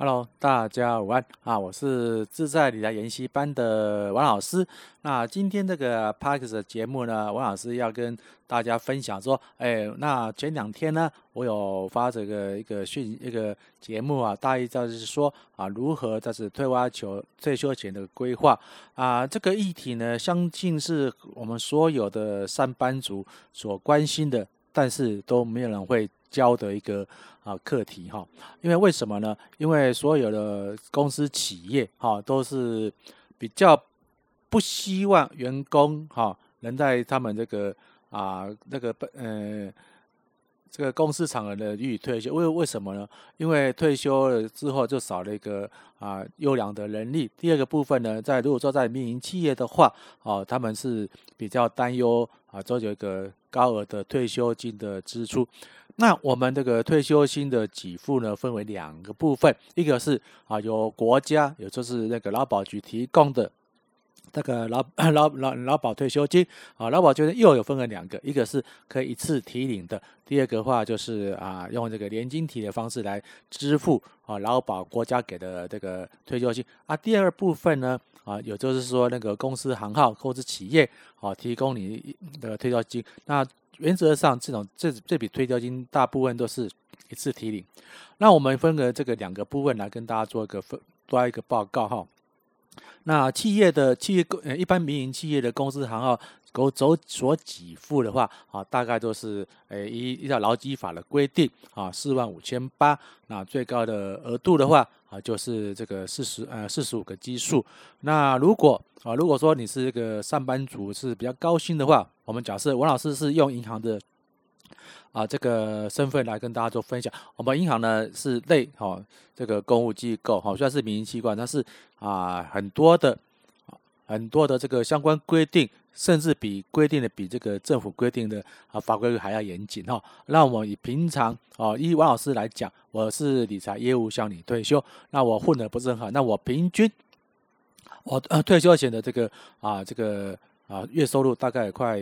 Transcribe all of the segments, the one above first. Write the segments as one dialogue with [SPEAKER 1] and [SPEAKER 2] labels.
[SPEAKER 1] Hello，大家午安啊！我是自在理财研习班的王老师。那今天这个 Podcast 的节目呢，王老师要跟大家分享说，哎，那前两天呢，我有发这个一个讯一个节目啊，大意就是说啊，如何在是退挖求退休前的规划啊，这个议题呢，相信是我们所有的上班族所关心的，但是都没有人会教的一个。啊，课题哈，因为为什么呢？因为所有的公司企业哈，都是比较不希望员工哈能在他们这个啊那个呃这个公司场合的予以退休。为为什么呢？因为退休了之后就少了一个啊优良的人力。第二个部分呢，在如果说在民营企业的话，哦，他们是比较担忧啊，都有一个高额的退休金的支出。那我们这个退休金的给付呢，分为两个部分，一个是啊由国家，也就是那个劳保局提供的这个劳 劳劳劳保退休金啊，劳保就是又有分为两个，一个是可以一次提领的，第二个话就是啊用这个年金提的方式来支付啊劳保国家给的这个退休金啊，第二部分呢啊也就是说那个公司行号或者企业啊提供你的退休金那。原则上，这种这这笔退休金大部分都是一次提领。那我们分个这个两个部分来跟大家做一个分，做一个报告哈。那企业的企业呃，一般民营企业的公司行号走走所给付的话啊，大概都是诶依依照劳基法的规定啊，四万五千八。那最高的额度的话啊，就是这个四十呃四十五个基数。那如果啊，如果说你是一个上班族是比较高薪的话，我们假设王老师是用银行的啊这个身份来跟大家做分享。我们银行呢是类哈这个公务机构哈，虽然是民营机关，但是啊很多的很多的这个相关规定，甚至比规定的比这个政府规定的啊法规还要严谨哈。那我以平常啊以王老师来讲，我是理财业务向你退休，那我混得不是很好，那我平均。我呃退休前的这个啊这个啊月收入大概快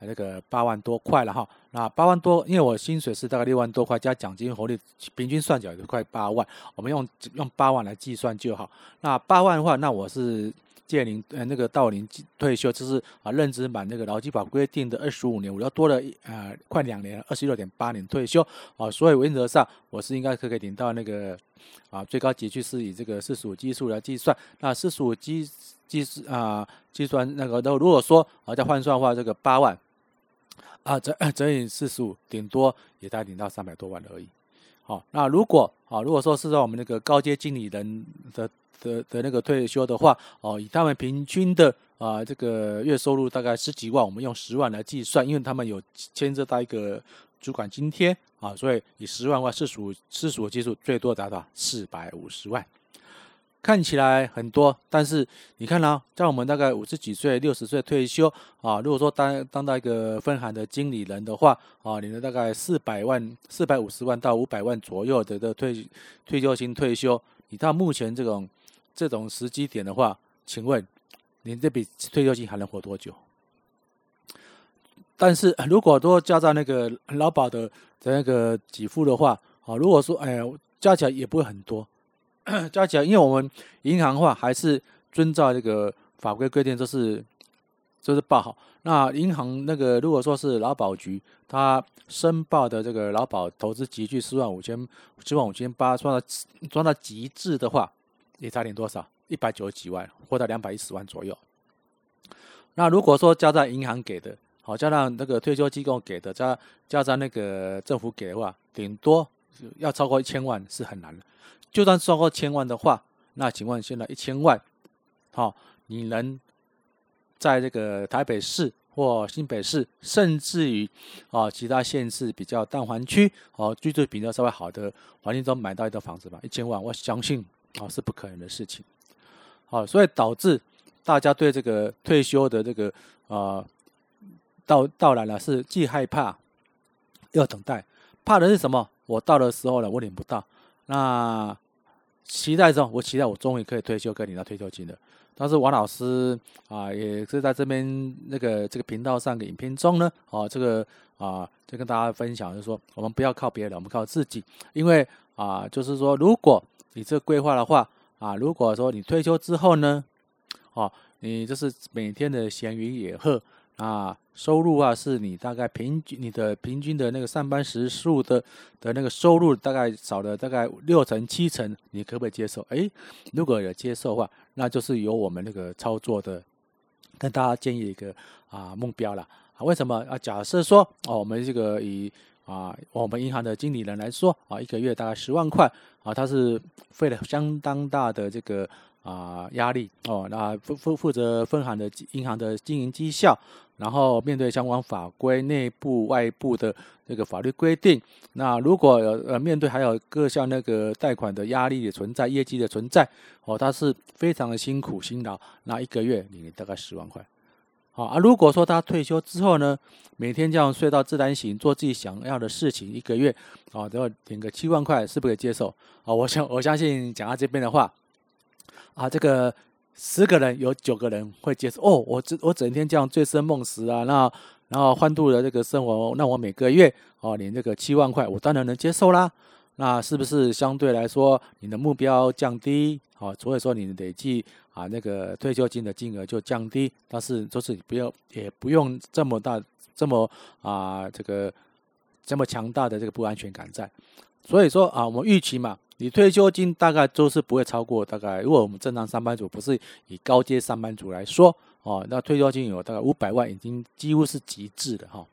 [SPEAKER 1] 那个八万多块了哈，那八万多，因为我薪水是大概六万多块加奖金红利，平均算起来就快八万，我们用用八万来计算就好。那八万的话，那我是。届龄呃那个到龄退休就是啊任职满那个劳基法规定的二十五年，我要多了呃快两年，二十六点八年退休。啊，所以原则上我是应该可以领到那个啊最高级距是以这个四十五基数来计算，那四十五基计啊计算那个都如果说啊再换算的话，这个八万。啊整整以四十五，顶多也才领到三百多万而已。好，那如果啊如果说是在我们那个高阶经理人的。的的那个退休的话，哦，以他们平均的啊这个月收入大概十几万，我们用十万来计算，因为他们有牵涉到一个主管津贴啊，所以以十万块四十五四属基数最多达到四百五十万，看起来很多，但是你看啊，在我们大概五十几岁、六十岁退休啊，如果说当当到一个分行的经理人的话啊，你的大概四百万、四百五十万到五百万左右的的退退休金退休，你到目前这种。这种时机点的话，请问您这笔退休金还能活多久？但是如果多加上那个劳保的的那个给付的话，啊，如果说哎呀加起来也不会很多，加起来，因为我们银行的话还是遵照这个法规规定，就是就是报好。那银行那个如果说是劳保局，他申报的这个劳保投资集聚四万五千四万五千八，算到算到极致的话。也差点多少？一百九十几万，或到两百一十万左右。那如果说加上银行给的，好，加上那个退休机构给的，加加上那个政府给的话，顶多要超过一千万是很难的。就算超过千万的话，那请问现在一千万，好，你能在这个台北市或新北市，甚至于啊其他县市比较淡黄区，哦居住比较稍微好的环境中买到一套房子吧？一千万，我相信。哦，是不可能的事情。好，所以导致大家对这个退休的这个呃到到来了，是既害怕又等待。怕的是什么？我到的时候呢，我领不到。那期待中，我期待我终于可以退休，可以领到退休金了。但是王老师啊、也是在这边那个这个频道上的影片中呢，哦，这个啊、就跟大家分享，就是说我们不要靠别人，我们靠自己。因为啊、就是说如果你这规划的话啊，如果说你退休之后呢，哦，你就是每天的闲云野鹤啊，收入啊是你大概平均你的平均的那个上班时数的的那个收入大概少了大概六成七成，你可不可以接受？诶，如果有接受的话，那就是由我们那个操作的跟大家建议一个啊目标了啊。为什么啊？假设说哦，我们这个以啊我们银行的经理人来说啊，一个月大概十万块啊，他是费了相当大的这个。啊，压力哦，那负负负责分行的银行的经营绩效，然后面对相关法规、内部外部的这个法律规定，那如果呃面对还有各项那个贷款的压力的存在、业绩的存在，哦，他是非常的辛苦辛劳，那一个月领大概十万块，好啊。如果说他退休之后呢，每天这样睡到自然醒，做自己想要的事情，一个月啊，都要领个七万块，是不可以接受？啊，我想我相信讲到这边的话。啊，这个十个人有九个人会接受哦。我这我整天这样醉生梦死啊，那然后欢度的这个生活，那我每个月哦领这个七万块，我当然能接受啦。那是不是相对来说你的目标降低？好，所以说你累计啊那个退休金的金额就降低，但是就是不要也不用这么大这么啊这个这么强大的这个不安全感在。所以说啊，我们预期嘛。你退休金大概都是不会超过大概，如果我们正常上班族不是以高阶上班族来说哦，那退休金有大概五百万，已经几乎是极致的哈。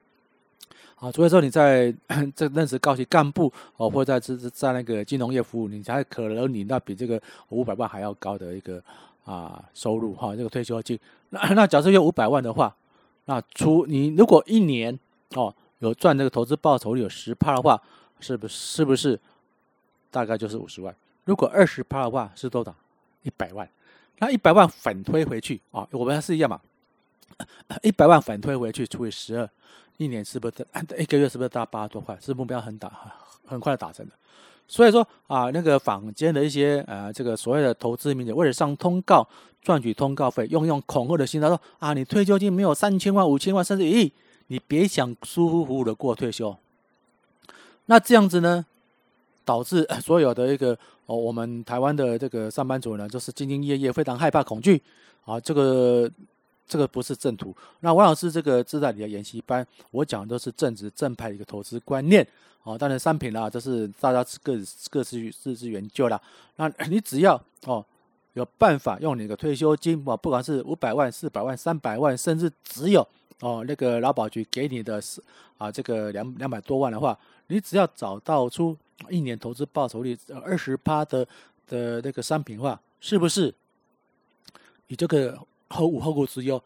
[SPEAKER 1] 啊，除非说你在这认识高级干部哦，或者在在在那个金融业服务，你才可能你那比这个五百万还要高的一个啊收入哈，这个退休金。那那假设有五百万的话，那除你如果一年哦有赚这个投资报酬率有十趴的话，是不是是不是？大概就是五十万，如果二十趴的话是多少？一百万。那一百万反推回去啊，我们还是一样嘛。一百万反推回去除以十二，一年是不是一个月是不是大八十多块？是目标很打很快的达成的。所以说啊，那个坊间的一些呃，这个所谓的投资名人为了上通告赚取通告费，用用恐吓的心态说啊，你退休金没有三千万、五千万甚至一亿，你别想舒舒服服的过退休。那这样子呢？导致所有的一个哦，我们台湾的这个上班族呢，就是兢兢业业，非常害怕恐惧啊。这个这个不是正途。那王老师这个自在理财研习班，我讲的都是正直正派的一个投资观念啊。当然，商品啦，这是大家各各自自自研究啦。那你只要哦有办法用你的退休金啊，不管是五百万、四百万、三百万，甚至只有哦那个劳保局给你的是啊这个两两百多万的话，你只要找到出。一年投资报酬率二十趴的的那个商品化，是不是？你这个后无后顾之忧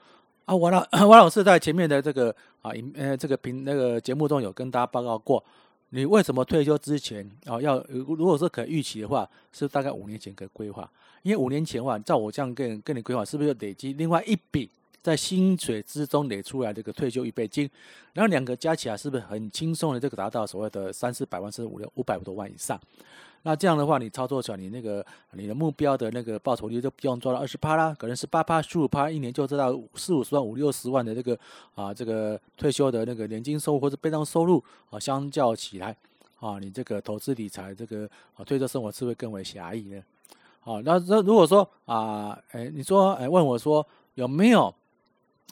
[SPEAKER 1] 啊？王老 王老师在前面的这个啊，呃，这个评那个节目中有跟大家报告过，你为什么退休之前啊要如果说可预期的话，是大概五年前可以规划，因为五年前的话，照我这样跟跟你规划，是不是要累积另外一笔？在薪水之中累出来这个退休预备金，然后两个加起来是不是很轻松的？这个达到所谓的三四百万甚至五六五百多万以上。那这样的话，你操作起来，你那个你的目标的那个报酬率就不用做到二十趴啦，可能是八趴、十五趴，一年就知道四五十万、五六十万的这个啊，这个退休的那个年金收入或者被动收入啊，相较起来啊，你这个投资理财这个啊，退休生活是不是更为狭义呢？好，那那如果说啊，哎，你说哎，问我说有没有？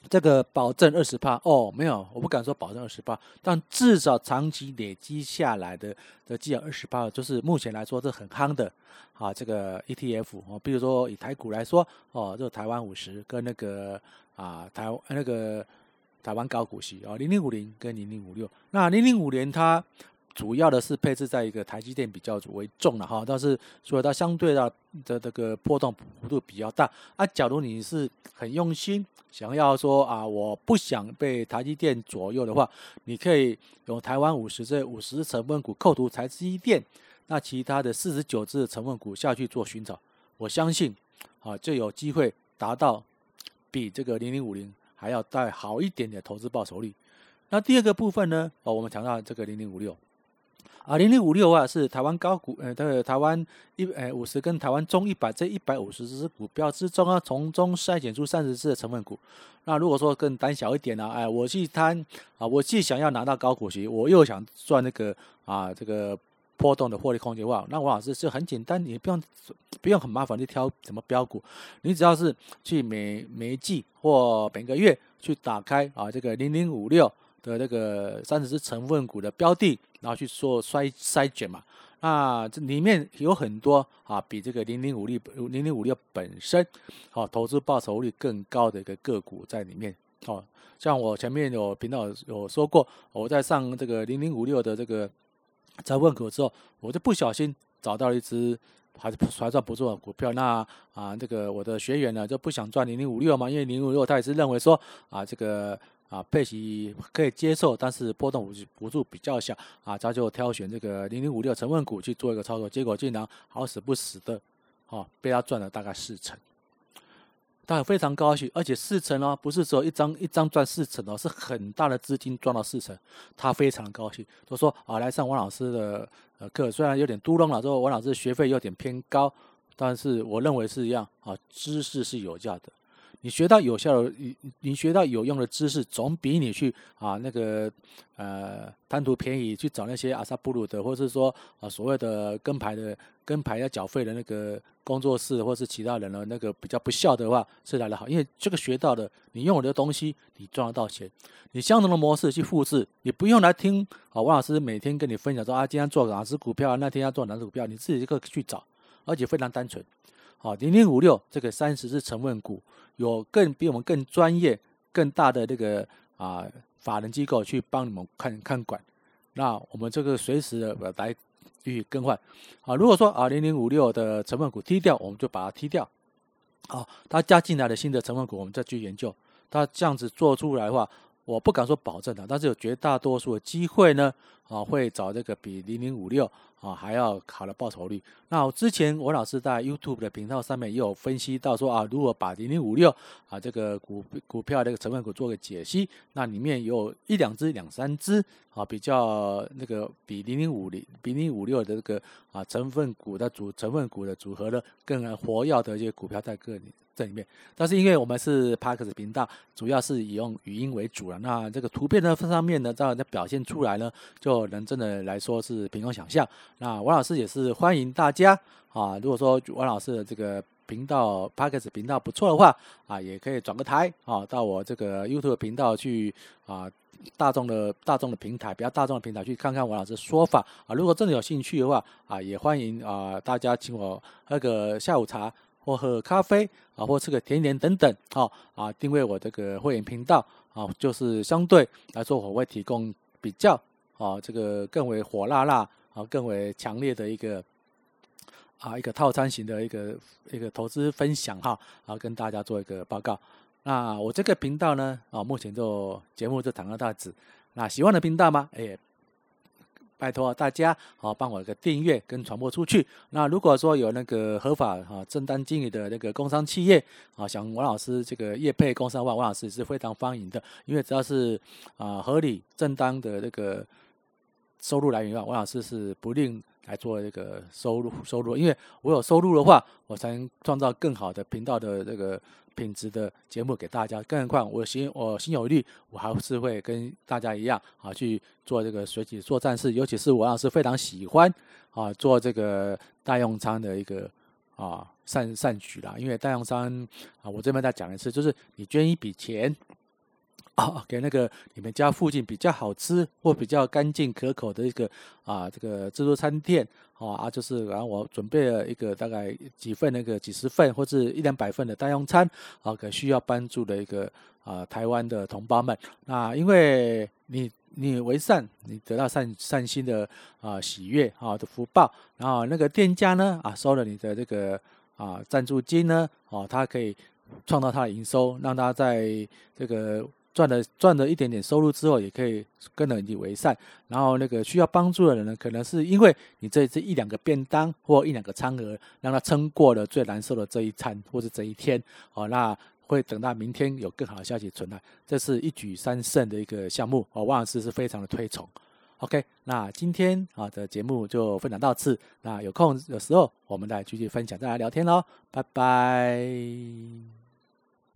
[SPEAKER 1] 这个保证二十八哦，没有，我不敢说保证二十八，但至少长期累积下来的的基本二十八，就是目前来说是很夯的啊。这个 ETF 哦，比如说以台股来说哦，就台湾五十跟那个啊台那个台湾高股息啊，零零五零跟零零五六，那零零五零它。主要的是配置在一个台积电比较为重的哈，但是所以它相对的的这个波动幅度比较大啊。假如你是很用心，想要说啊，我不想被台积电左右的话，你可以用台湾五十这五十成分股扣除台积电，那其他的四十九只成分股下去做寻找，我相信啊，就有机会达到比这个零零五零还要再好一点点投资报酬率。那第二个部分呢，哦，我们讲到这个零零五六。啊，零零五六啊，是台湾高股呃，这个台湾一呃五十跟台湾中一百这一百五十只股票之中啊，从中筛选出三十只的成分股。那如果说更胆小一点呢，哎，我去贪啊，我既想要拿到高股息，我又想赚那个啊这个波动的获利空间的话，那王老师就很简单，你不用不用很麻烦去挑什么标股，你只要是去每每一季或每个月去打开啊这个零零五六的这个三十只成分股的标的，然后去做筛筛选嘛。那这里面有很多啊，比这个零零五六零零五六本身啊投资报酬率更高的一个个股在里面哦。像我前面有频道有说过，我在上这个零零五六的这个成分股之后，我就不小心找到了一只还是还算不错的股票。那啊，这个我的学员呢就不想赚零零五六嘛，因为零零五六他也是认为说啊这个。啊，配息可以接受，但是波动幅度比较小啊，他就挑选这个零零五六成分股去做一个操作，结果竟然好死不死的，哦，被他赚了大概四成，他非常高兴，而且四成哦，不是说一张一张赚四成哦，是很大的资金赚到四成，他非常高兴，他说啊，来上王老师的呃课，虽然有点嘟囔了，说王老师学费有点偏高，但是我认为是一样啊，知识是有价的。你学到有效的，你你学到有用的知识，总比你去啊那个呃贪图便宜去找那些阿萨布鲁的，或是说啊所谓的跟牌的跟牌要缴费的那个工作室，或是其他人的那个比较不孝的话是来得好，因为这个学到的，你用我的东西，你赚得到钱，你相同的模式去复制，你不用来听啊王老师每天跟你分享说啊今天做哪只股票，那天要做哪只股票，你自己就可以去找，而且非常单纯。好，零零五六这个三十只成分股，有更比我们更专业、更大的这个啊法人机构去帮你们看看管。那我们这个随时的来予以更换。啊，如果说啊零零五六的成分股踢掉，我们就把它踢掉。啊，它加进来的新的成分股，我们再去研究。它这样子做出来的话，我不敢说保证的，但是有绝大多数的机会呢，啊会找这个比零零五六。啊，还要好的报酬率。那之前我老师在 YouTube 的频道上面也有分析到说啊，如果把零零五六啊这个股股票这个成分股做个解析，那里面有一两只、两三只啊比较那个比零零五零、比零零五六的这个啊成分股的组成分股的组合呢更活跃的一些股票在个里。这里面，但是因为我们是 Podcast 频道，主要是以用语音为主了。那这个图片的上面呢，这样在表现出来呢，就能真的来说是凭空想象。那王老师也是欢迎大家啊，如果说王老师的这个频道 Podcast 频道不错的话啊，也可以转个台啊，到我这个 YouTube 频道去啊，大众的大众的平台，比较大众的平台去看看王老师说法啊。如果真的有兴趣的话啊，也欢迎啊大家请我喝个下午茶。或喝咖啡啊，或吃个甜点等等，好啊，订阅我这个会员频道啊，就是相对来说，我会提供比较啊，这个更为火辣辣啊，更为强烈的一个啊，一个套餐型的一个一个投资分享哈，啊，跟大家做一个报告。那我这个频道呢，啊，目前就节目就谈到此。那喜欢的频道吗？哎。拜托大家，好帮我一个订阅跟传播出去。那如果说有那个合法哈正当经营的那个工商企业啊，想王老师这个业配工商，王老师是非常欢迎的。因为只要是啊合理正当的那个收入来源的话，王老师是不吝来做这个收入收入。因为我有收入的话，我才能创造更好的频道的这个。品质的节目给大家，更何况我心我心有余力，我还是会跟大家一样啊去做这个随机作战士，尤其是我老师非常喜欢啊做这个大用餐的一个啊善善举啦，因为大用餐啊，我这边再讲一次，就是你捐一笔钱。啊，给那个你们家附近比较好吃或比较干净可口的一个啊，这个自助餐店，啊，就是然后我准备了一个大概几份那个几十份或者一两百份的代用餐，啊，给需要帮助的一个啊台湾的同胞们。那因为你你为善，你得到善善心的啊喜悦啊的福报，然后那个店家呢啊收了你的这个啊赞助金呢，哦，他可以创造他的营收，让他在这个。赚了赚了一点点收入之后，也可以跟着你为善。然后那个需要帮助的人呢，可能是因为你这这一两个便当或一两个餐盒，让他撑过了最难受的这一餐或者这一天。哦，那会等到明天有更好的消息存来。这是一举三胜的一个项目。哦，王老师是非常的推崇。OK，那今天啊的节目就分享到此。那有空的时候，我们再继续分享，再来聊天喽。拜拜。